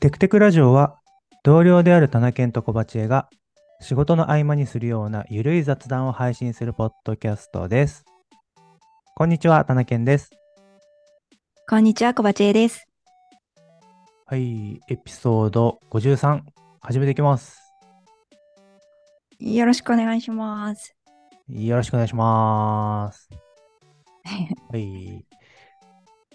テクテクラジオは同僚である田中健と小鉢江が仕事の合間にするようなゆるい雑談を配信するポッドキャストです。こんにちは、田中健です。こんにちは、小鉢江です。はい、エピソード53始めていきます。よろしくお願いします。よろしくお願いします。はい。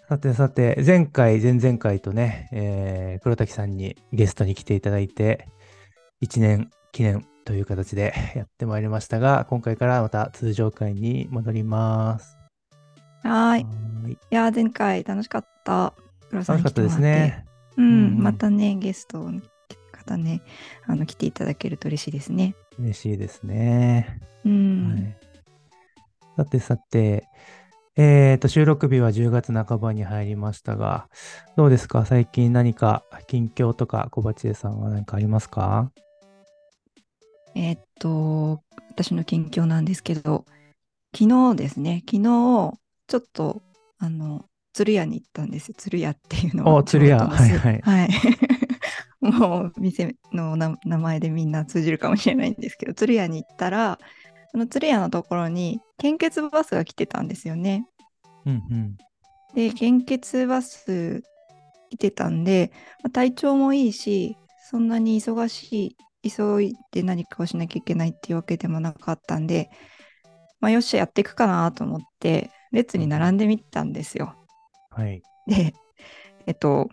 さてさて、前回、前々回とね、えー黒滝さんにゲストに来ていただいて、1年記念という形でやってまいりましたが、今回からまた通常回に戻ります。はーい。いやー、前回楽しかった。楽楽しかったですね。うん、うんうんまたね、ゲストの方ね、あの、来ていただけると嬉しいですね。嬉しいですね。うん。はい、さてさて、えーと、収録日は10月半ばに入りましたが、どうですか？最近何か近況とか小鉢江さんは何かありますか？えーっと、私の近況なんですけど、昨日ですね、昨日、ちょっと、あの、鶴屋に行ったんですよ。鶴屋っていうのは。お鶴屋京都のすはいはい。もう、店のな名前でみんな通じるかもしれないんですけど、鶴屋に行ったら、その鶴屋のところに献血バスが来てたんですよね。うんうん。で、献血バス来てたんで、まあ体調もいいし、そんなに忙しい、急いで何かをしなきゃいけないっていうわけでもなかったんで、まあ、よっしゃ、やっていくかなと思って、列に並んでみたんですよ。はい。で、えっと、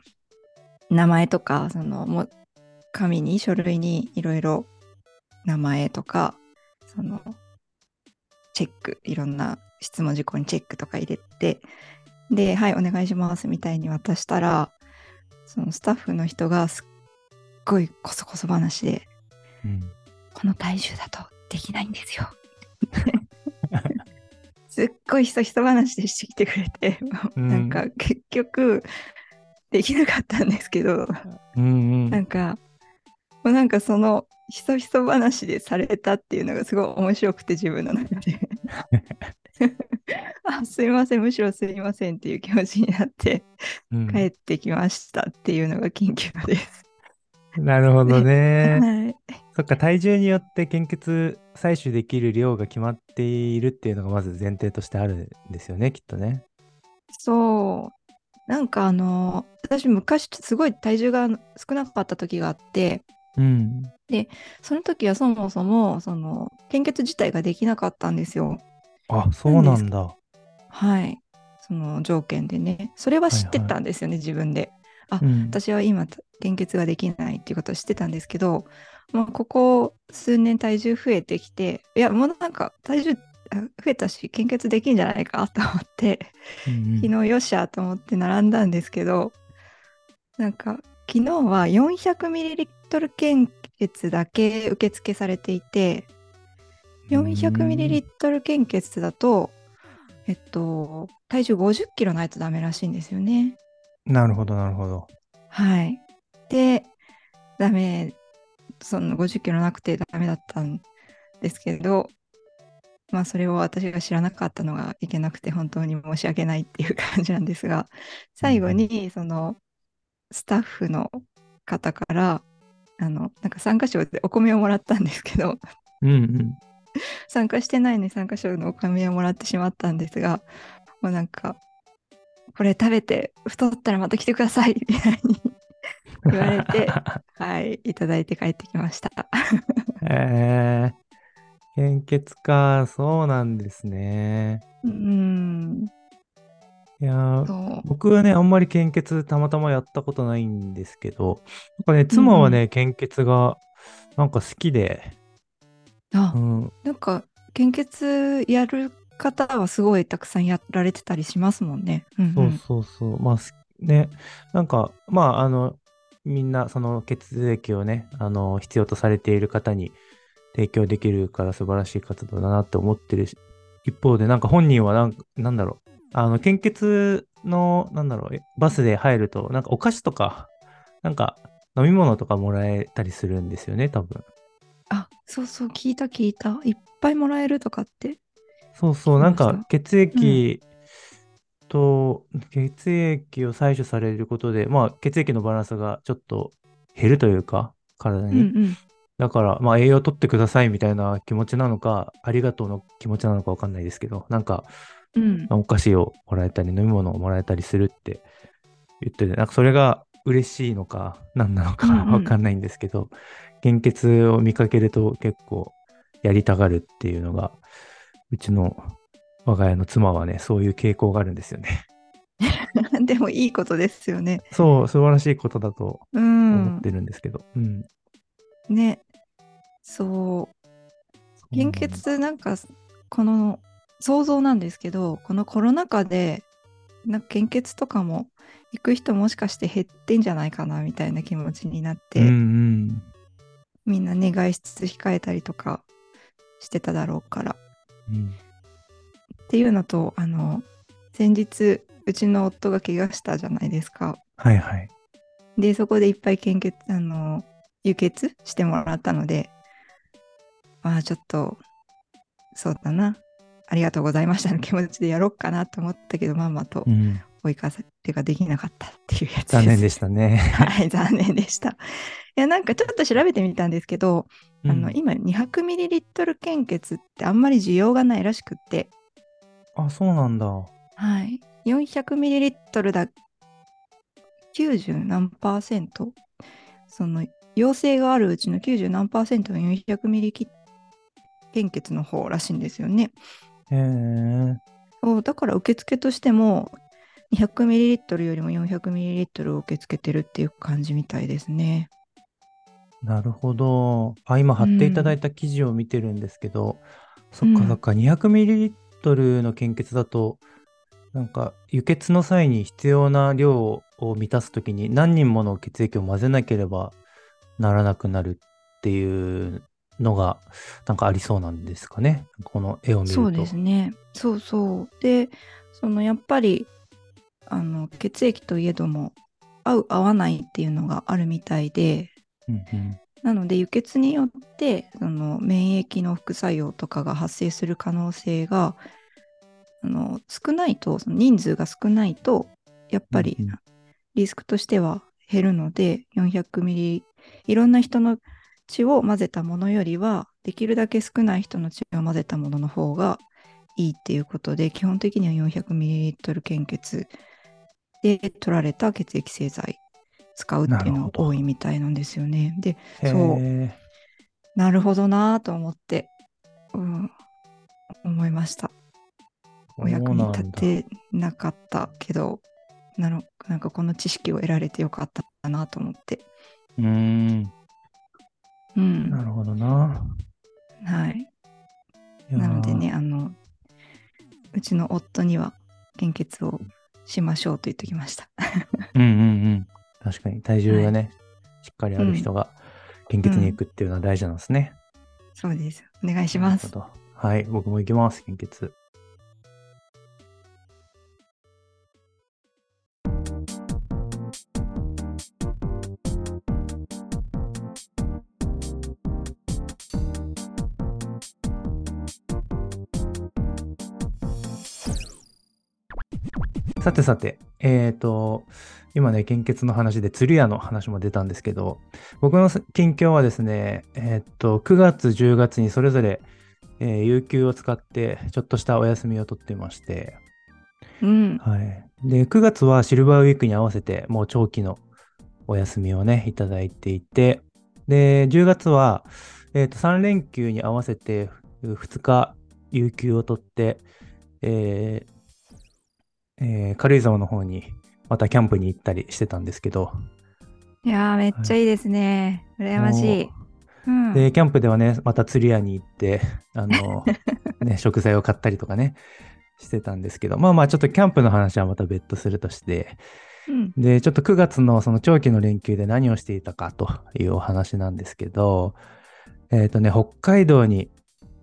名前とか、その、もう、紙に、書類にいろいろ名前とか、その、チェック、いろんな質問事項にチェックとか入れて、で、はい、お願いしますみたいに渡したら、そのスタッフの人がすっごいこそこそ話で、うん、この体重だとできないんですよ。すっごいひそひそ話でしてきてくれて、うん。なんか結局できなかったんですけど、うんうん。なんか、もうなんかそのひそひそ話でされたっていうのがすごい面白くて自分の中で。あすいません、むしろすいませんっていう気持ちになってうん帰ってきましたっていうのが緊急です。なるほどね。はい。そっか、体重によって献血採取できる量が決まっているっていうのがまず前提としてあるんですよね、きっとね。そう。なんかあの、私昔すごい体重が少なかった時があって、うん。その時はそもそもその献血自体ができなかったんですよ。あ、そうなんだ。はい。その条件でね。それは知ってたんですよね、自分で。うん、私は今、献血ができないっていうことを知ってたんですけど、まあ、ここ数年体重増えてきて、いや、もうなんか体重あ増えたし、献血できんじゃないかと思って、うんうん昨日よっしゃと思って並んだんですけど、なんか昨日は 400ml 献血だけ受付されていて、400ml 献血だと、えっと、体重50キロないとダメらしいんですよね。なるほど、なるほど。はい。で、ダメ、その50キロなくてダメだったんですけど、まあそれを私が知らなかったのがいけなくて本当に申し訳ないっていう感じなんですが、最後にそのスタッフの方から、あの、なんか参加賞でお米をもらったんですけど、うんうん。参加してないのに参加賞のお米をもらってしまったんですが、もうなんか、これ食べて太ったらまた来てくださいみたいに 言われて、はい、いただいて帰ってきました。えー、献血か、そうなんですね。うーん、いや。僕はね、あんまり献血たまたまやったことないんですけど、なんかね、妻はね、献血がなんか好きで、あう、ん、なんか、献血やる方はすごいたくさんやられてたりしますもんね。うんうん。そうそうそう、まあ、すね、なんか、まあ、あの、みんなその血液をね、あの、必要とされている方に提供できるから素晴らしい活動だなって思ってるし、一方で、なんか本人はなん、なんだろう、あの、献血の、なんだろう、えバスで入ると、なんかお菓子とか、なんか飲み物とかもらえたりするんですよね、多分。あ、そうそう、聞いた聞いた。いっぱいもらえるとかって？そうそう、なんか血液と、血液を採取されることで、まあ、血液のバランスがちょっと減るというか、体に。うんうん。だから、まあ栄養取ってくださいみたいな気持ちなのか、ありがとうの気持ちなのかわかんないですけど、なんか、うん。お菓子をもらえたり、飲み物をもらえたりするって言ってて、なんかそれが嬉しいのか、何なのかうんうんわかんないんですけど、献血を見かけると結構やりたがるっていうのが、うちの我が家の妻はね、そういう傾向があるんですよね。でもいいことですよね。そう、素晴らしいことだとう思っん。てるんですけど。うん。ね。そう。献血なんかこの想像なんですけどこのコロナ禍でなんか献血とかも行く人もしかして減ってんじゃないかなみたいな気持ちになって、うんうん。みんなね外出控えたりとかしてただろうからうんっていうのとあの先日うちの夫が怪我したじゃないですかはいはい。でそこでいっぱい献血あの輸血してもらったのでまあちょっとそうだなありがとうございましたの気持ちでやろうかなと思ったけどまんまとうん、追いかけができなかったっていうやつです残念でしたね。はい残念でしたいやなんかちょっと調べてみたんですけど、あのうん今 200ml 献血ってあんまり需要がないらしくってあ、そうなんだ。はい。400ml だ、90何パーセント？その、陽性があるうちの90何パーセントが 400ml 献血の方らしいんですよね。へえ。そうだから受付としても、200ml よりも 400ml を受け付けてるっていう感じみたいですね。なるほど。あ、今貼っていただいた記事を見てるんですけど、そっかうんそっか、200ml の献血だと、なんか輸血の際に必要な量を満たすときに何人もの血液を混ぜなければならなくなるっていうのがなんかありそうなんですかね。この絵を見ると。そうですね。そうそう。で、そのやっぱり、あの、血液といえども、合う合わないっていうのがあるみたいで、うんうんなので輸血によってその免疫の副作用とかが発生する可能性があの少ないとその人数が少ないとやっぱりうんうんリスクとしては減るので400ミリいろんな人の血を混ぜたものよりはできるだけ少ない人の血を混ぜたものの方がいいっていうことで基本的には400ミリリットル献血で取られた血液製剤使うっていうのが多いみたいなんですよね。でへそうえ。なるほどなぁと思って、うん、思いました。お役に立てなかったけど、なのなんかこの知識を得られてよかったなと思って。うーん。うん。なるほどな。はい。いなのでね、あの、うちの夫には献血をしましょうと言っておきました。うんうんうん。確かに体重がね、しっかりある人が献血に行くっていうのは大事なんですね。そうです。お願いします。はい、僕も行きます、献血。さてさて、えっ、と、今ね、献血の話で鶴屋の話も出たんですけど、僕の近況はですね、えっ、と、9月、10月にそれぞれ、えー有給を使って、ちょっとしたお休みを取っていまして、うん。はい。で、9月はシルバーウィークに合わせて、もう長期のお休みをね、いただいていて、で、10月は、えっ、と、3連休に合わせて、2日有給を取って、えーえー軽井沢の方に、またキャンプに行ったりしてたんですけど、いやー、めっちゃいいですね。羨ましい。うん。で、キャンプではね、また釣り屋に行って、あの、ね、食材を買ったりとかね、してたんですけど、まあまあ、ちょっとキャンプの話はまた別途するとして、うんで、ちょっと9月のその長期の連休で何をしていたかというお話なんですけど、えっ、とね、北海道に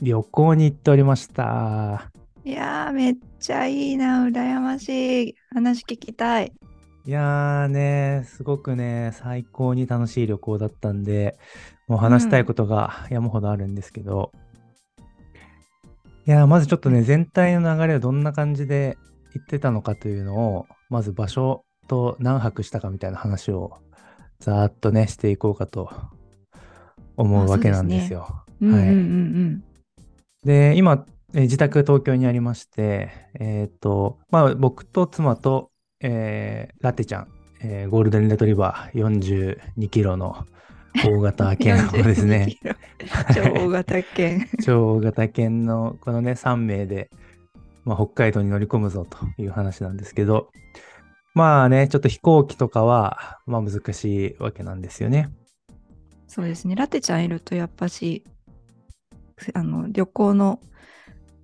旅行に行っておりました。いやー、めっちゃいいな。羨ましい。話聞きたい。いやーね、すごくね、最高に楽しい旅行だったんで、もう話したいことが山ほどあるんですけど、いやーまずちょっとね、全体の流れをどんな感じで行ってたのかというのを、まず場所と何泊したかみたいな話をざーっとね、していこうかと思うわけなんですよ。はい。ん。で、今、えー自宅東京にありまして、えっと、まあ、僕と妻と、えーラテちゃん、えーゴールデンレトリバー42キロの大型犬をですね、42キロ。超大型犬。超大型犬のこのね、3名で、まあ、北海道に乗り込むぞという話なんですけど、まあね、ちょっと飛行機とかは、まあ難しいわけなんですよね。そうですね。ラテちゃんいるとやっぱし、あの旅行の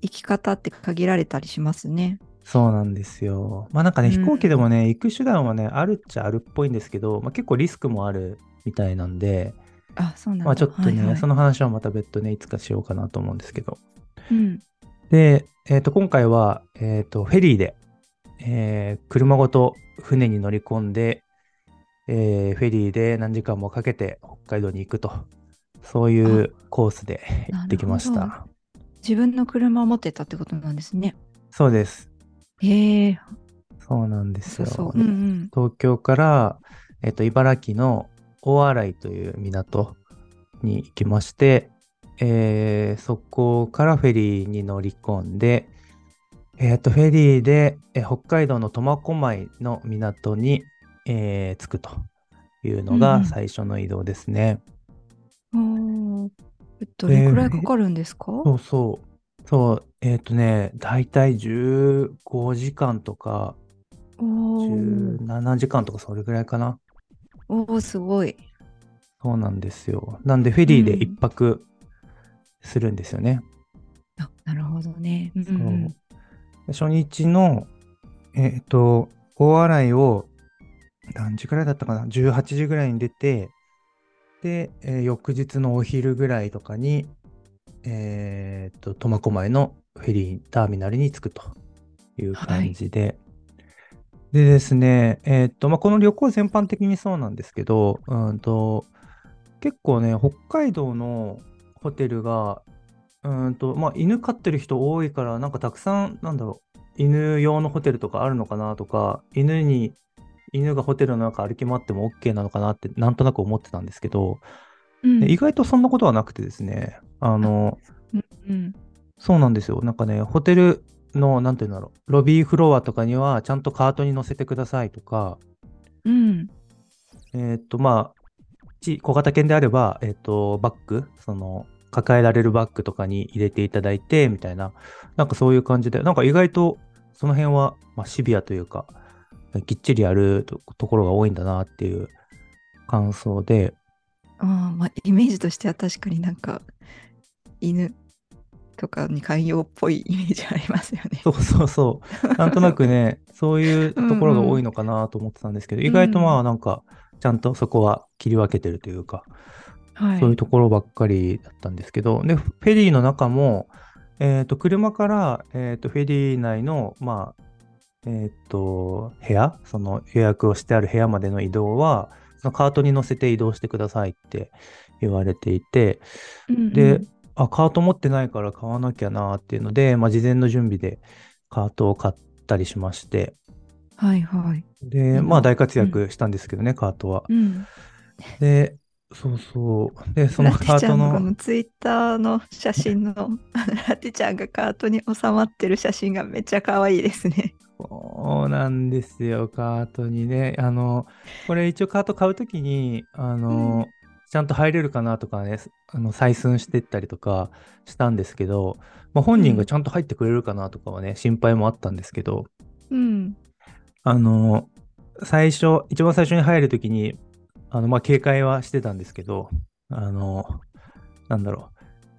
行き方って限られたりしますね。そうなんですよ。まあなんかね、うん飛行機でもね、行く手段はね、あるっちゃあるっぽいんですけど、まあ結構リスクもあるみたいなんで、あ、そうなんだ。まあちょっとね、はいはいその話はまた別途ね、いつかしようかなと思うんですけど。うん。で、えっ、と、今回は、えっ、と、フェリーで、えー車ごと船に乗り込んで、えーフェリーで何時間もかけて北海道に行くと、そういうコースで行ってきましなるほた。自分の車を持ってたってことなんですね。そうです。へえ、そうなんですよ。そうそう。うんうん。東京から、えっ、と、茨城の大洗という港に行きまして、えーそこからフェリーに乗り込んで、えっ、と、フェリーで、えー北海道の苫小牧の港に、えー着くというのうんうんが最初の移動ですね。おーえどれくらいかかるんですか、そうそう。そう、えっ、とね、だいたい15時間とか、おー17時間とかそれぐらいかな。おー、すごい。そうなんですよ。なんでフェリーでうん一泊するんですよね。あ、なるほどね。うん初日の、えっ、と、大洗を何時ぐらいだったかな ?18 時ぐらいに出て、で、えー翌日のお昼ぐらいとかに、えっ、と、苫小牧のフェリーターミナルに着くという感じで、でですね、えっ、と、まあ、この旅行全般的にそうなんですけど、うんと、結構ね、北海道のホテルが、うんと、まあ、犬飼ってる人多いから、なんかたくさん、なんだろう、犬用のホテルとかあるのかなとか、犬に、犬がホテルの中歩き回っても OK なのかなって、なんとなく思ってたんですけど、うん。で意外とそんなことはなくてですね、あの、うんそうなんですよ。なんかね、ホテルの、なんていうんだろう、ロビーフロアとかには、ちゃんとカートに乗せてくださいとか、うん。えーっと、まあ、ち小型犬であれば、えーっと、バッグ、その、抱えられるバッグとかに入れていただいて、みたいな、なんかそういう感じで、なんか意外とその辺は、まあ、シビアというか、きっちりやるとところが多いんだなっていう感想で、あーまあ、イメージとしては確かになんか犬とかに寛容っぽいイメージありますよね。そうそうそう、なんとなくね、そういうところが多いのかなと思ってたんですけど、意外とまあなんか、ちゃんとそこは切り分けてるというか、はい。そういうところばっかりだったんですけど、で、フェリーの中も、えっ、と、車から、えっ、と、フェリー内の、まあ、えっ、と、部屋、その予約をしてある部屋までの移動は、そのカートに乗せて移動してくださいって言われていて、うんうんで、あ、カート持ってないから買わなきゃなっていうので、まあ、事前の準備でカートを買ったりしまして、はいはい。で、うんまあ、大活躍したんですけどね、カートは。うん。で、そうそう。で、そのカートの、んのツイッターの写真のラテちゃんがカートに収まってる写真がめっちゃ可愛いですね。そうなんですよ、カートにね。あの、これ一応カート買うときに、あの、ちゃんと入れるかなとかね、あの採寸してったりとかしたんですけど、まあ、本人がちゃんと入ってくれるかなとかはね、心配もあったんですけど、うん。あの、最初、一番最初に入るときに、あの、まあ、警戒はしてたんですけど、あの、なんだろ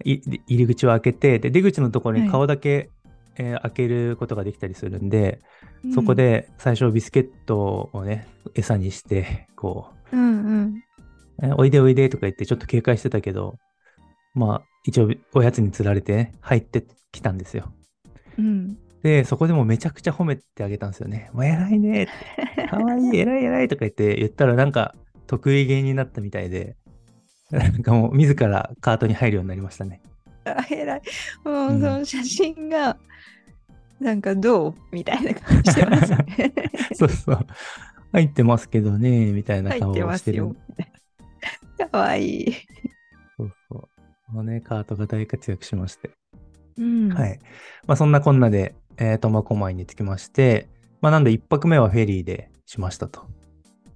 う、い入り口を開けて、で、出口のところに顔だけ、えー開けることができたりするんで、そこで最初ビスケットをね、餌にして、こうんうん。う、えおいでおいでとか言ってちょっと警戒してたけど、まあ、一応おやつに釣られて、ね、入ってきたんですよ。うん。で、そこでもめちゃくちゃ褒めてあげたんですよね。もう偉いねって、かわいい、偉い偉いとか言って言ったらなんか得意げになったみたいで、なんかもう自らカートに入るようになりましたね。あ、偉い。もう、うんその写真が、なんかどう？みたいな感じしてますね。そうそう。入ってますけどね、みたいな顔をしてる。かわいい。そうそう。もうね、カートが大活躍しまして。うん。はい。まあそんなこんなで、えー、苫小牧に着きまして、まあなんで一泊目はフェリーでしましたと。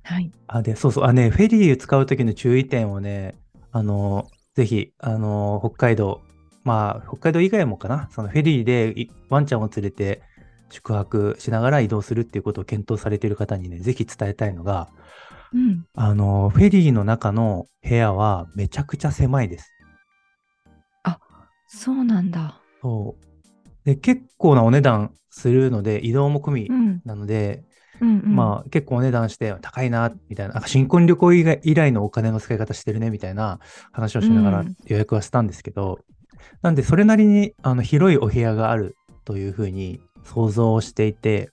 はい。あ、で、そうそう、あね、フェリー使うときの注意点をね、あの、ぜひ、あの、北海道、まあ、北海道以外もかな、そのフェリーでいワンちゃんを連れて宿泊しながら移動するっていうことを検討されている方にね、ぜひ伝えたいのが、うん。あの、フェリーの中の部屋はめちゃくちゃ狭いです。そうなんだ。そう。で、結構なお値段するので、移動も込みうん。なので、うん、うん。まあ結構お値段して高いな、みたいな、なんか新婚旅行以外以来のお金の使い方してるね、みたいな話をしながらうん予約はしたんですけど、なんでそれなりにあの広いお部屋があるというふうに想像をしていて、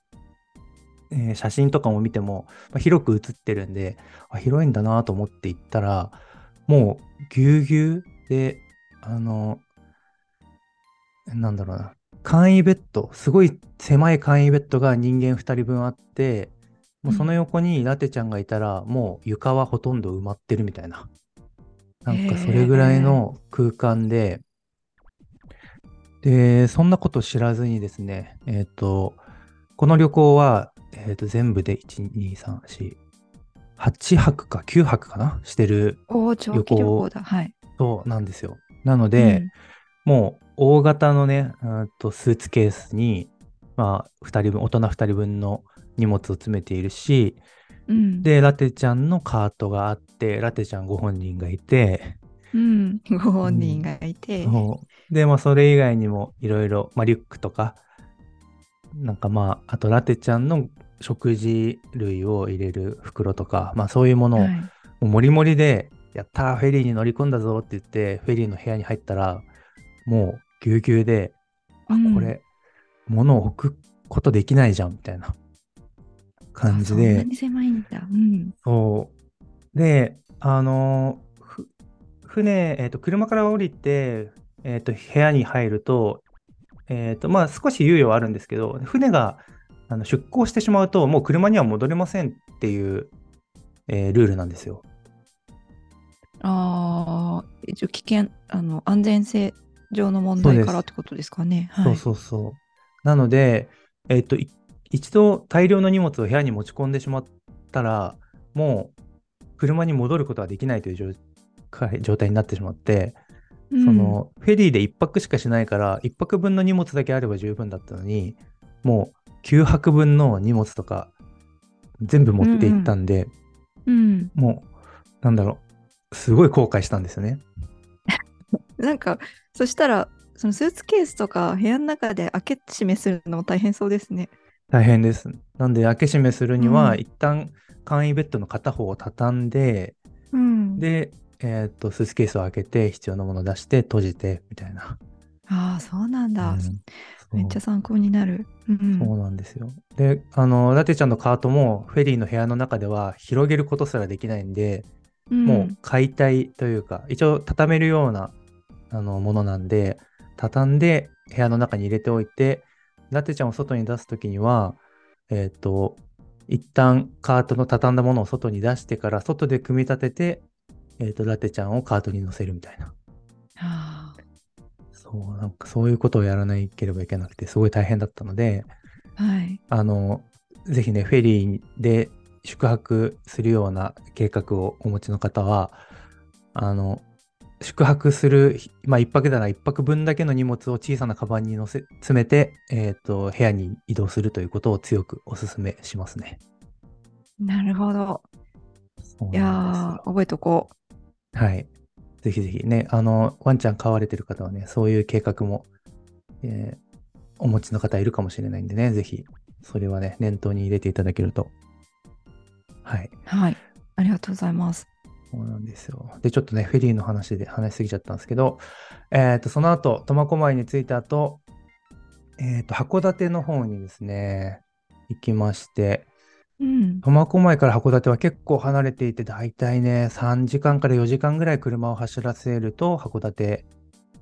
えー写真とかも見ても、まあ、広く写ってるんで、あ広いんだなと思って行ったら、もうぎゅうぎゅうで、あの、なんだろうな、簡易ベッド、すごい狭い簡易ベッドが人間2人分あって、もうその横にラテちゃんがいたら、もう床はほとんど埋まってるみたいな。なんかそれぐらいの空間で、で、そんなこと知らずにですね、えっ、と、この旅行は、えっ、と、全部で1、2、3、4、8泊か9泊かなしてる旅行だ。はい。そうなんですよ。なので、もう大型のね、うーんとスーツケースに、まあ、2人分、大人2人分の荷物を詰めているし、うん。で、ラテちゃんのカートがあって、ラテちゃんご本人がいて、うん。ご本人がいて。そうで、まあ、それ以外にもいろいろ、まあ、リュックとか、なんかまあ、あとラテちゃんの食事類を入れる袋とか、まあ、そういうものを、はいもうモリモリで、やったー、フェリーに乗り込んだぞって言って、フェリーの部屋に入ったら、もうぎゅうぎゅうで、あうん、これ、物を置くことできないじゃん、みたいな感じそんなで、に狭いんだ。うん。そう。で、あの船、えっ、と、車から降りて、えっ、と、部屋に入ると、えっ、と、まあ、少し猶予はあるんですけど、船があの出港してしまうと、もう車には戻れませんっていう、えールールなんですよ。ああ、一応危険、あの、安全性上の問題からってことですかね。はい。そうそうそう。なので、えっ、と、い一度大量の荷物を部屋に持ち込んでしまったら、もう車に戻ることはできないという状態になってしまって、うんそのフェリーで1泊しかしないから、1泊分の荷物だけあれば十分だったのに、もう9泊分の荷物とか全部持っていったんで、うん。もう、なんだろう、すごい後悔したんですよね。なんか、そしたら、そのスーツケースとか部屋の中で開け閉めするのも大変そうですね。大変です。なんで、開け閉めするには、うん一旦簡易ベッドの片方を畳んで、うん。で、えーっと、スーツケースを開けて、必要なものを出して、閉じて、みたいな。ああ、そうなんだ。うんめっちゃ参考になる。うん。そうなんですよ。で、あの、ラテちゃんのカートも、フェリーの部屋の中では広げることすらできないんで、うんもう解体というか、一応畳めるようなあのものなんで、畳んで部屋の中に入れておいて、ラテちゃんを外に出すときには、えっ、と、一旦カートの畳んだものを外に出してから、外で組み立てて、えっ、と、ラテちゃんをカートに乗せるみたいな。あそう、なんかそういうことをやらなければいけなくて、すごい大変だったので、あはい。あの、ぜひね、フェリーで宿泊するような計画をお持ちの方は、あの、宿泊する、まあ一泊なら一泊分だけの荷物を小さなカバンに乗せ、詰めて、えっ、と、部屋に移動するということを強くお勧めしますね。なるほど。いや覚えとこよはい。ぜひぜひね、あの、ワンちゃん飼われてる方はね、そういう計画も、えーお持ちの方いるかもしれないんでね、ぜひ、それはね、念頭に入れていただけると。はい。う。はい。ありがとうございます。そうなんですよ。で、ちょっとね、フェリーの話で話しすぎちゃったんですけど、えっ、と、その後、苫小牧に着いた後、えっ、と、函館の方にですね、行きまして、うん。苫小牧から函館は結構離れていて、だいたいね、3時間から4時間ぐらい車を走らせると、函館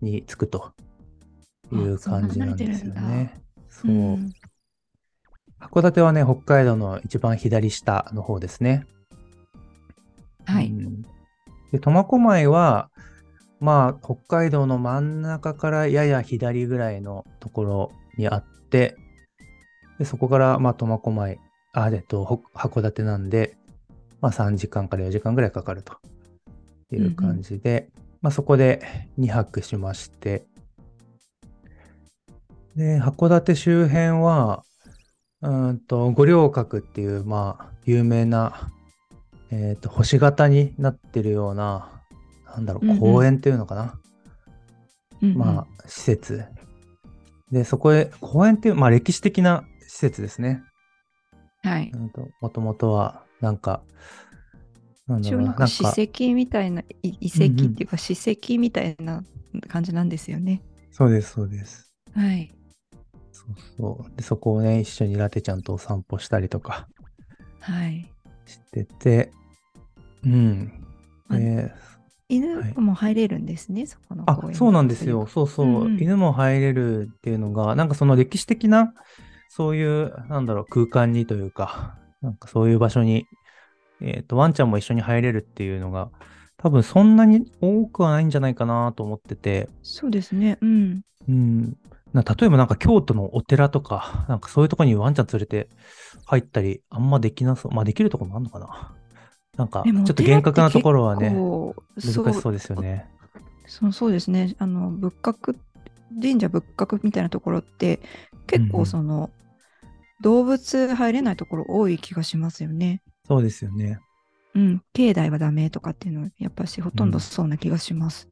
に着くという感じなんですよね。そうう。ん函館はね、北海道の一番左下の方ですね。はい。うんで、苫小牧は、まあ、北海道の真ん中からやや左ぐらいのところにあって、でそこから、まあ、苫小牧、あ、えっと、ほ函館なんで、まあ、3時間から4時間ぐらいかかるという感じで、まあ、そこで2泊しまして、で、函館周辺は、うーんと、五稜郭っていう、まあ、有名な、えっと、星型になってるような、なんだろう、うんうん公園っていうのかな、うんうんまあ、施設。で、そこへ、公園っていう、まあ、歴史的な施設ですね。はい。もともとは、なんか、なんだろうな、なんか史跡みたいな、い遺跡っていうか史跡みたいな感じなんですよね。そうです、そうです。はい。そうそう。で、そこをね、一緒にラテちゃんとお散歩したりとかはい。してて、うん。あで犬はいも入れるんですね、そこのあそうなんですよ。。そうそう、うんうん犬も入れるっていうのが、なんかその歴史的な、そういう、なんだろう、空間にというか、なんかそういう場所に、えっ、と、ワンちゃんも一緒に入れるっていうのが、多分そんなに多くはないんじゃないかなと思ってて、そうですね。うん。うん。な例えばなんか京都のお寺とか、なんかそういうとこにワンちゃん連れて入ったり、あんまできなそう。まあできるとこもあるのかな。なんか、ちょっと厳格なところはね、難しそうですよね。そうそうですね。あの、仏閣、神社仏閣みたいなところって、結うんうん構その、動物入れないところ多い気がしますよね。そうですよね。うん。境内はダメとかっていうのは、やっぱしほとんどそうな気がします。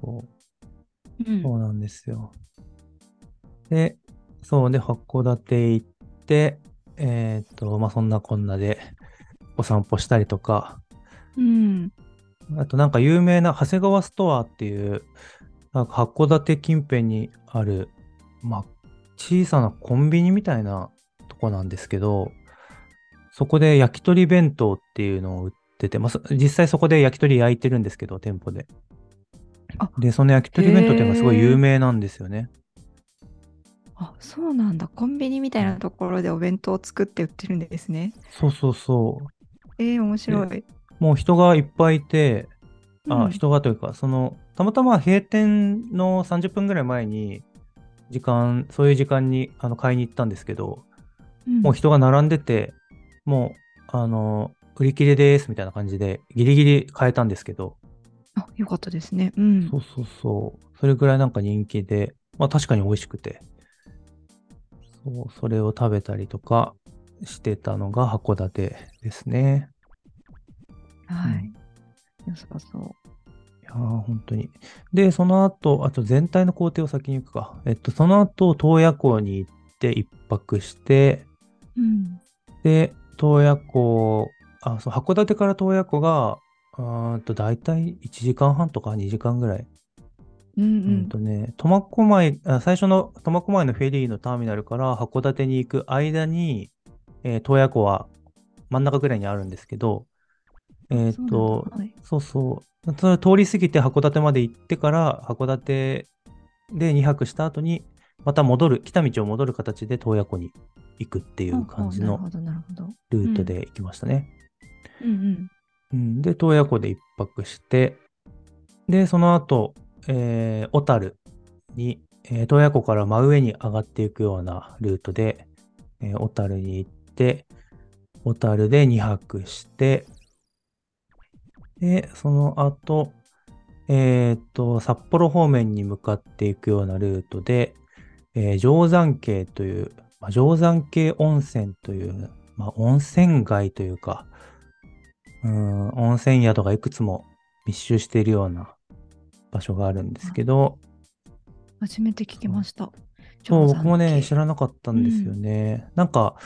そううん。そうなんですよ。で、そうで、函館行って、えっ、と、まあ、そんなこんなでお散歩したりとか、うん。あとなんか有名な長谷川ストアっていう、なんか函館近辺にある、まあ、小さなコンビニみたいなとこなんですけど、そこで焼き鳥弁当っていうのを売ってて、まあ、そ実際そこで焼き鳥焼いてるんですけど、店舗で。あで、その焼き鳥弁当っていうのがすごい有名なんですよね。あ、そうなんだ。コンビニみたいなところでお弁当を作って売ってるんですね。そうそうそう。えー、面白い。もう人がいっぱいいて、あ、うん人がというか、その、たまたま閉店の30分ぐらい前に、時間、そういう時間にあの買いに行ったんですけど、うんもう人が並んでて、もう、あの、売り切れですみたいな感じで、ギリギリ買えたんですけど、あ、よかったですね。うん。そうそうそう、それぐらいなんか人気で、まあ確かに美味しくて、そう、それを食べたりとかしてたのが函館ですね。はい。良さそう。いやー、本当に。で、その後、あと全体の工程を先に行くか。えっと、その後、洞爺湖に行って一泊して、うん。で、洞爺湖、あ、そう、函館から洞爺湖が、うーんと、だいたい1時間半とか2時間ぐらい。うんううんん。とね、苫小牧、あ最初の苫小牧のフェリーのターミナルから函館に行く間に、えー洞爺湖は真ん中ぐらいにあるんですけど、えっ、と、だはいそうそう。通り過ぎて函館まで行ってから、函館で2泊した後に、また戻る、来た道を戻る形で洞爺湖に行くっていう感じの。ルートで行きましたね。うんうん。うん、で、洞爺湖で一泊して、で、その後、えー小樽に、えー洞爺湖から真上に上がっていくようなルートで、えー小樽に行って、小樽で2泊して、で、その後、えーっと、札幌方面に向かっていくようなルートで、えー定山渓という、まあ、定山渓温泉という、まあ、温泉街というか、うん、温泉宿がいくつも密集しているような場所があるんですけど、初めて聞きました。そう、僕もね、渓知らなかったんですよね。なんか、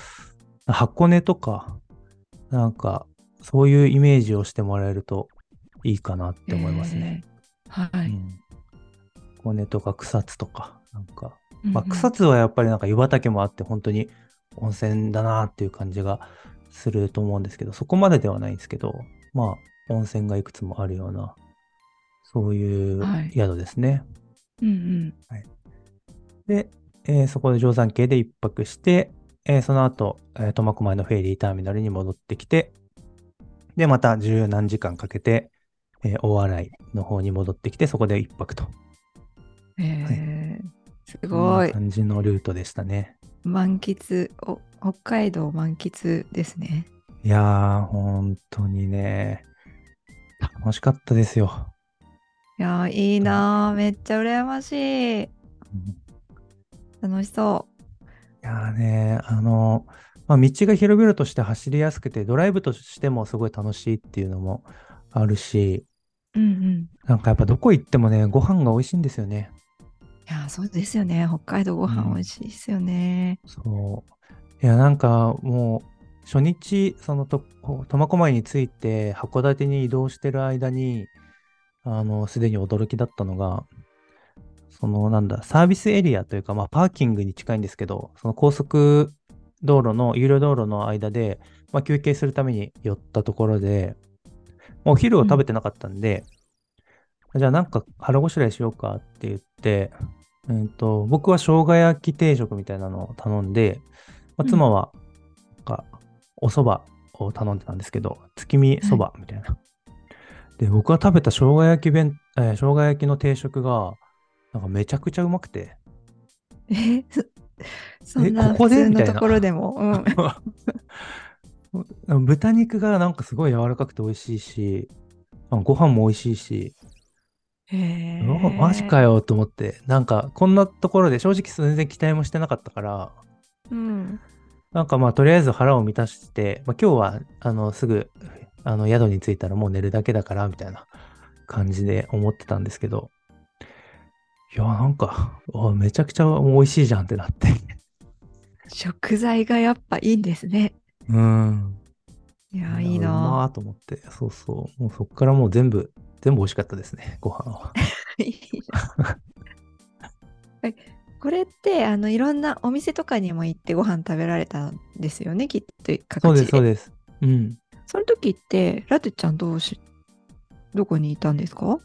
箱根とか、なんか、そういうイメージをしてもらえるといいかなって思いますね。えーはい。うん。とか草津とか、なんか、まあ、草津はやっぱりなんか湯畑もあって、本当に温泉だなっていう感じがすると思うんですけど、そこまでではないんですけど、まあ、温泉がいくつもあるような、そういうはい宿ですね。うんうん。で、えーそこで定山渓で一泊して、えーその後、えー苫小牧のフェリーターミナルに戻ってきて、で、また十何時間かけて、えー大洗の方に戻ってきて、そこで一泊と。えーすこんごない感じのルートでしたね。満喫お北海道満喫ですね。いやー、本当にね、楽しかったですよ。いやーいいなーめっちゃ羨ましい。楽しそいやーね、あの、まあ、道が広々として走りやすくて、ドライブとしてもすごい楽しいっていうのもあるし、う。うんうん。なんかやっぱどこ行ってもね、ご飯が美味しいんですよね。いやーそうですよね。北海道ご飯うん美味しいですよね。そう。いや、なんかもう、初日、そのと苫小牧に着いて、函館に移動してる間に、あの、すでに驚きだったのが、その、なんだ、サービスエリアというか、まあ、パーキングに近いんですけど、その高速道路の、有料道路の間で、まあ、休憩するために寄ったところで、お昼を食べてなかったんで、じゃあなんか腹ごしらえしようかって言って、うんと、僕は生姜焼き定食みたいなのを頼んで、まあ、うん。妻は、なんか、お蕎麦を頼んでたんですけど、月見蕎麦みたいな。で、僕が食べた生姜焼き弁、えー生姜焼きの定食が、なんかめちゃくちゃうまくて、え そんな普通のところでも。うん。豚肉がなんかすごい柔らかくて美味しいし、あご飯も美味しいし、マジかよと思って、なんかこんなところで正直全然期待もしてなかったから、うん。なんかまあとりあえず腹を満たして、まあ、今日はあのすぐあの宿に着いたらもう寝るだけだからみたいな感じで思ってたんですけど、いやなんかあめちゃくちゃ美味しいじゃんってなって。食材がやっぱいいんですね。うん。いやーいいなーと思って、そうそう。もうそっからもう全部、全部美味しかったですね、ご飯は。これってあのいろんなお店とかにも行ってご飯食べられたんですよねきっとそうです、そうです。うん。その時ってラテちゃんどうしどこにいたんですか？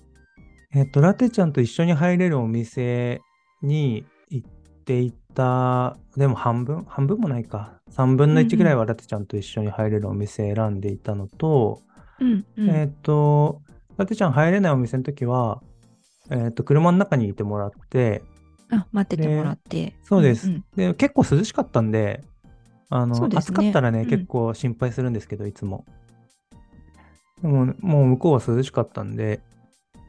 えっと、ラテちゃんと一緒に入れるお店に行っていた、でも半分？半分もないか。3分の1ぐらいはラテちゃんと一緒に入れるお店選んでいたのと、うんうんえっと、ラテちゃん入れないお店の時は、えっと、車の中にいてもらって、あ待っててもらってそうです。んんで、結構涼しかったんで、あの、ね暑かったらね、うん結構心配するんですけど、いつも。でも、もう向こうは涼しかったんで、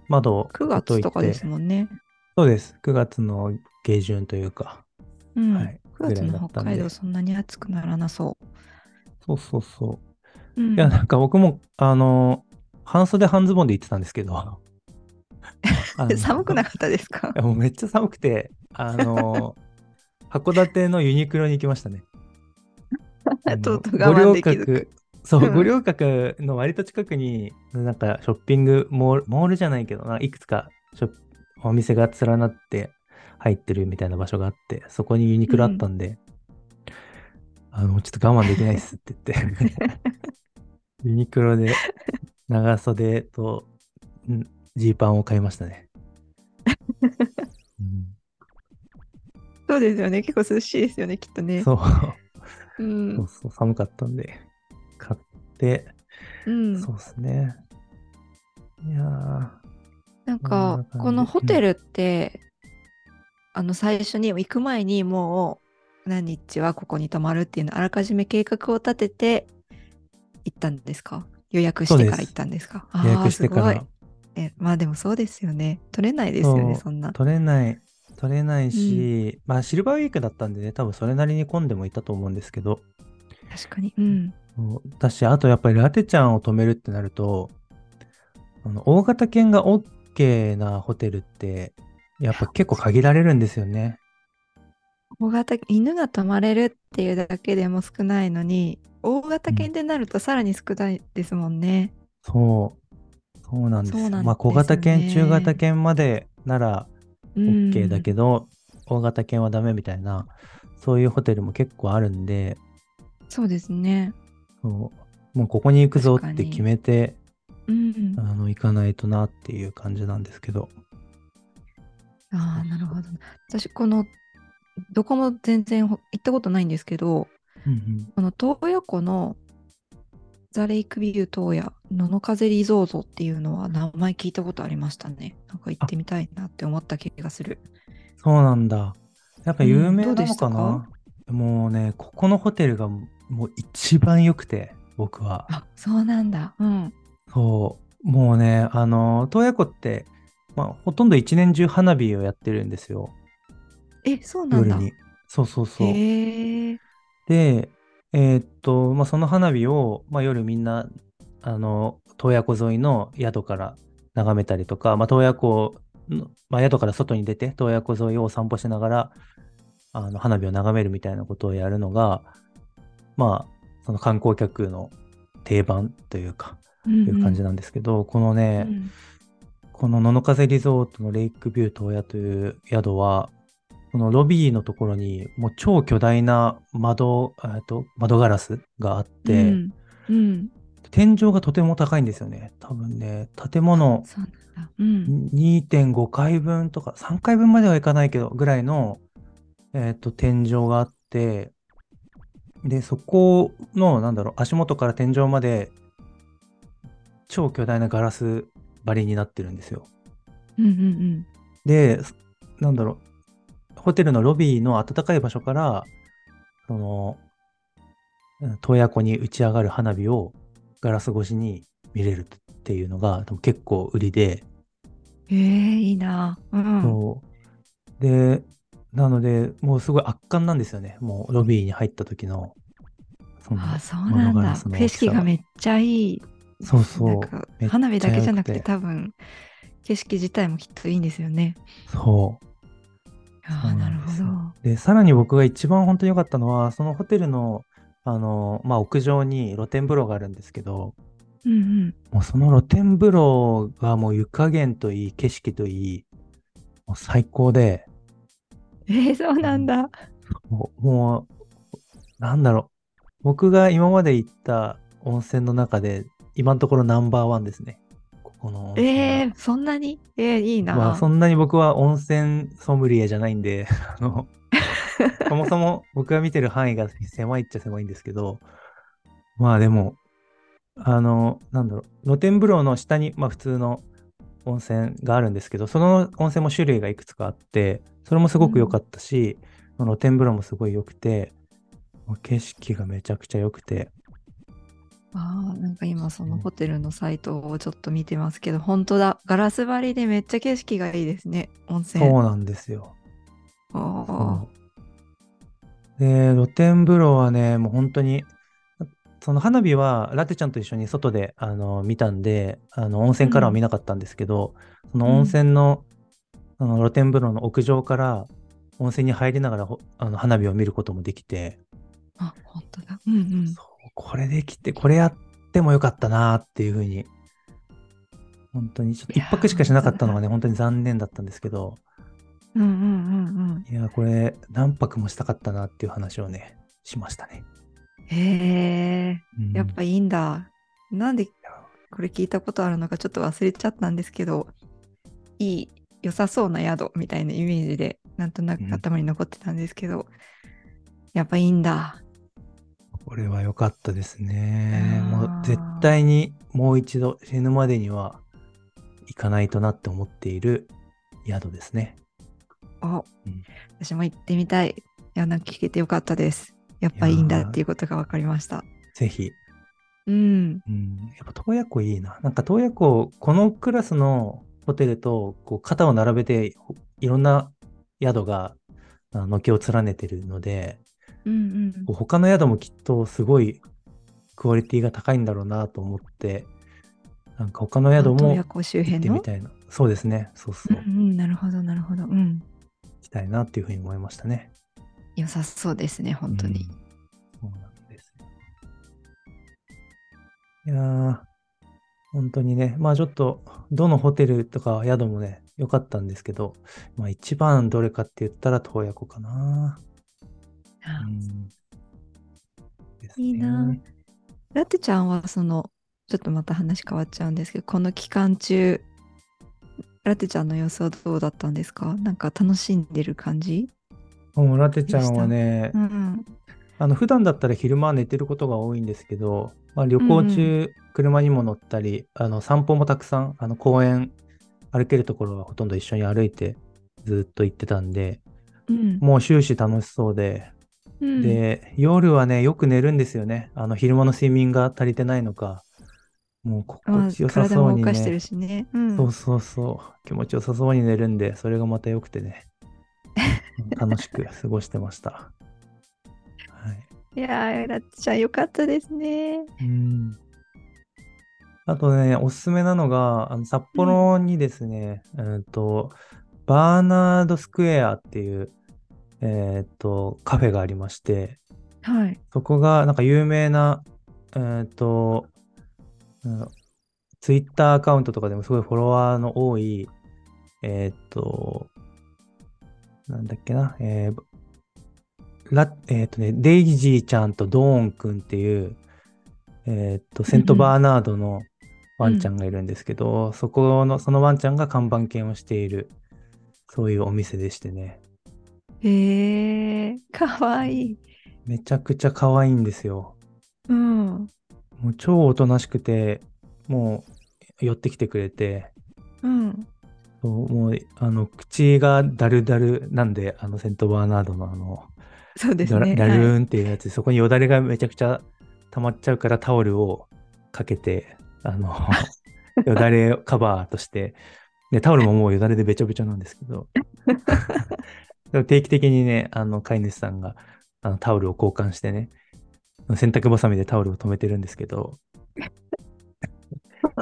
窓を9月とかですもんね。そうです。9月の下旬というか。うんはい9月の北海道そんなに暑くならなそそうそうそう。う。うんいや、なんか僕も、あの、半袖半ズボンで行ってたんですけど。寒くなかったですか？いやもうめっちゃ寒くて、あの、函館のユニクロに行きましたね。とうとう我慢できそう、うん五稜郭の割と近くに、なんかショッピングモール、モールじゃないけどな、いくつかショッお店が連なって入ってるみたいな場所があって、そこにユニクロあったんで、あの、ちょっと我慢できないっすって言って、ユニクロで長袖とんジーパンを買いましたね。うんそうですよね。結構涼しいですよね、きっとね。そう。うんそうそう、寒かったんで、うん。そうですね。いやー、なんかこのホテルって、あの最初に行く前にもう何日はここに泊まるっていうのあらかじめ計画を立てて行ったんですか？予約してから行ったんですか？予約してから。えまあでもそうですよね。取れないですよねそんな。取れない、取れないし、まあシルバーウィークだったんでね、多分それなりに混んでもいたと思うんですけど、確かに。うんだし、あとやっぱりラテちゃんを止めるってなると、あの大型犬が OK なホテルって、やっぱ結構限られるんですよね。大型犬が泊まれるっていうだけでも少ないのに大型犬でなるとさらに少ないですもんね、そう。そうなんですよ。そうなんまあ小型犬、中型犬までならうん OK だけど、大型犬はダメみたいな、そういうホテルも結構あるんで、そうですねそうもうここに行くぞって決めて、うんあの行かないとなっていう感じなんですけど。ああ、なるほど。私、この、どこも全然ほ行ったことないんですけど、うんこの洞爺湖のザレイクビュー洞爺野の風リゾートっていうのは名前聞いたことありましたね。なんか行ってみたいなって思った気がする。そうなんだ。やっぱ有名なのかしたか？な、もうね、ここのホテルがもう一番良くて、僕は。あ、そうなんだ。うん。そう。もうね、あの、洞爺湖って、まあ、ほとんど一年中花火をやってるんですよ。え、そうなんだ。夜に。そうそうそう。で、えーっと、まあ、その花火を、まあ、夜みんな、あの、洞爺湖沿いの宿から眺めたりとか、まあ、洞爺湖の、まあ、宿から外に出て、洞爺湖沿いをお散歩しながら、あの、花火を眺めるみたいなことをやるのが、まあ、その観光客の定番というか、という感じなんですけど、このね、うんこの野の風リゾートのレイクビュー洞爺という宿は、このロビーのところにもう超巨大な窓、えっと窓ガラスがあって、うん。うん。天井がとても高いんですよね。多分ね、建物そうなんだ。うん。2.5階分とか3階分まではいかないけどぐらいの、えっと天井があって、で、そこの、なんだろう、足元から天井まで超巨大なガラス張りになってるんですよ。うんうんで、すなんだろう、ホテルのロビーの暖かい場所から、その、うん洞爺湖に打ち上がる花火をガラス越しに見れるっていうのが結構売りで、え、いいな。うん。そう。で、なので、もうすごい圧巻なんですよね。もうロビーに入った時の、そのあ、そうなんだ景色がめっちゃいい。そうそう。花火だけじゃなくて多分景色自体もきっといいんですよね。そう。あなるほど。で、さらに僕が一番本当に良かったのは、そのホテルの、あの、まあ、屋上に露天風呂があるんですけど、うんうん。もうその露天風呂がもう湯加減といい、景色といい、もう最高で、えー、そうなんだ。もう、もうなんだろう。僕が今まで行った温泉の中で、今のところナンバーワンですね。ここのえー、そんなに？えー、いいな。まあ、そんなに僕は温泉ソムリエじゃないんで、あの、そもそも僕が見てる範囲が狭いっちゃ狭いんですけど、まあでも、あの、なんだろう、露天風呂の下に、まあ普通の温泉があるんですけど、その温泉も種類がいくつかあって、それもすごく良かったし、露天風呂もすごい良くて、景色がめちゃくちゃ良くて、あーなんか今そのホテルのサイトをちょっと見てますけど、本当だ。ガラス張りでめっちゃ景色がいいですね。温泉。そうなんですよ。あそうで、露天風呂はね、もう本当に、その花火はラテちゃんと一緒に外であの見たんで、あの温泉からは見なかったんですけど、その温泉の,、あの露天風呂の屋上から温泉に入りながらほあの花火を見ることもできて、ーあ、本当だ。うんうん。そうこれできて、これやってもよかったなっていうふうに、本当にちょっと一いやー泊しかしなかったのがね、本当に残念だったんですけど、うんうんうんいや、これ何泊もしたかったなっていう話をね、しましたね。うん。へえ、うんやっぱいいんだ。なんでこれ聞いたことあるのかちょっと忘れちゃったんですけど、いい、良さそうな宿みたいなイメージで、なんとなくうん頭に残ってたんですけど、やっぱいいんだ。これは良かったですね。もう絶対にもう一度死ぬまでには行かないとなって思っている宿ですね。お、うん私も行ってみたい。いや、なんか聞けてよかったです。やっぱいいんだっていうことが分かりました。ぜひ。うん。うん、やっぱ洞爺湖いいな。なんか洞爺湖、このクラスのホテルとこう肩を並べてほいろんな宿があ軒を連ねてるので、うんうん他の宿もきっとすごいクオリティが高いんだろうなと思って、なんか他の宿も行ってみたいな。そうですね。そうそう。うんうん、なるほど、なるほど。うん。行きたいなっていうふうに思いましたね。良さそうですね、本当に。うん。そうなんですよ。いやー、本当にね、まあちょっと、どのホテルとか宿もね、良かったんですけど、まあ一番どれかって言ったら洞爺湖かな。いいな。ラテちゃんはそのちょっとまた話変わっちゃうんですけどこの期間中ラテちゃんの様子はどうだったんですか？なんか楽しんでる感じ？もうラテちゃんはねう、んあの普段だったら昼間は寝てることが多いんですけど、まあ、旅行中、車にも乗ったり、あの散歩もたくさん、あの公園、歩けるところはほとんど一緒に歩いてずっと行ってたんで、うん。もう終始楽しそうで、うん、で、夜はね、よく寝るんですよね。あの昼間の睡眠が足りてないのか、もうまあ心地よさ体そうにね。しね。うん。そうそうそう。気持ちよさそうに寝るんで、それがまた良くてね。う ん楽しく過ごしてました。はい。いやー、ラッツちゃんよかったですね。うん。あとね、おすすめなのが、あの札幌にですね、うんと、バーナードスクエアっていう、えーっと、カフェがありまして、はい。そこがなんか有名な、えーっと、うん、ツイッターアカウントとかでもすごいフォロワーの多い、えーっと、なんだっけな、えーラえーっとね、デイジーちゃんとドーンくんっていう、えーっと、セントバーナードのワンちゃんがいるんですけど、そこの、そのワンちゃんが看板犬をしている、そういうお店でしてね、へえ、かわいい。めちゃくちゃ可愛いんですよ。うん。もう超おとなしくて、もう寄ってきてくれて、うん。もうあの口がダルダルなんで、あのセントバーナードのあの、そうですね。ダルはい。ーンっていうやつ、そこによだれがめちゃくちゃ溜まっちゃうからタオルをかけて、あの、よだれカバーとして、で、タオルももうよだれでべちょべちょなんですけど、でも定期的にね、あの飼い主さんがあのタオルを交換してね、洗濯バサミでタオルを止めてるんですけど、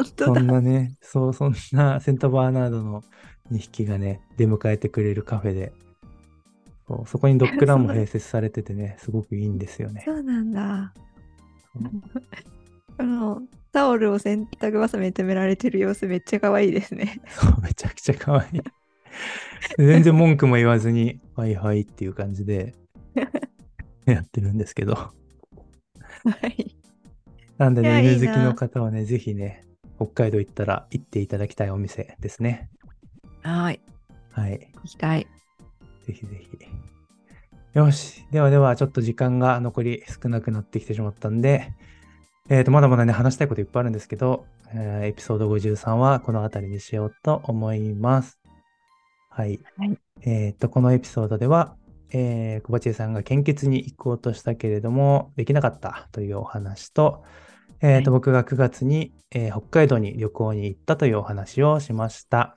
そんだ。なね、そう、そんなセントバーナードの2匹がね、出迎えてくれるカフェで、そうそこにドッグランも併設されててね、すごくいいんですよねそ。うなんだ。あの、タオルを洗濯バサミで止められてる様子めっちゃ可愛いですね。そう、めちゃくちゃ可愛い。全然文句も言わずに、はいはいっていう感じで やってるんですけど。はい。なんでね、犬好きの方はね、ぜひね、北海道行ったら行っていただきたいお店ですね。はい。はい。行きたい。ぜひぜひ。よし。ではでは、ちょっと時間が残り少なくなってきてしまったんで、えっ、と、まだまだね、話したいこといっぱいあるんですけど、えーエピソード53はこの辺りにしようと思います。はい。はいえっ、と、このエピソードでは、えー、小鉢江さんが献血に行こうとしたけれども、できなかったというお話と、えっ、と、は僕が9月に、えー北海道に旅行に行ったというお話をしました。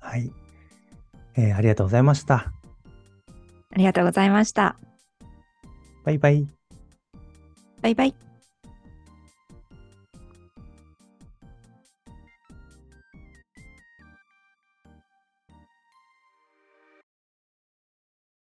はい。えーありがとうございました。ありがとうございました。バイバイ。バイバイ。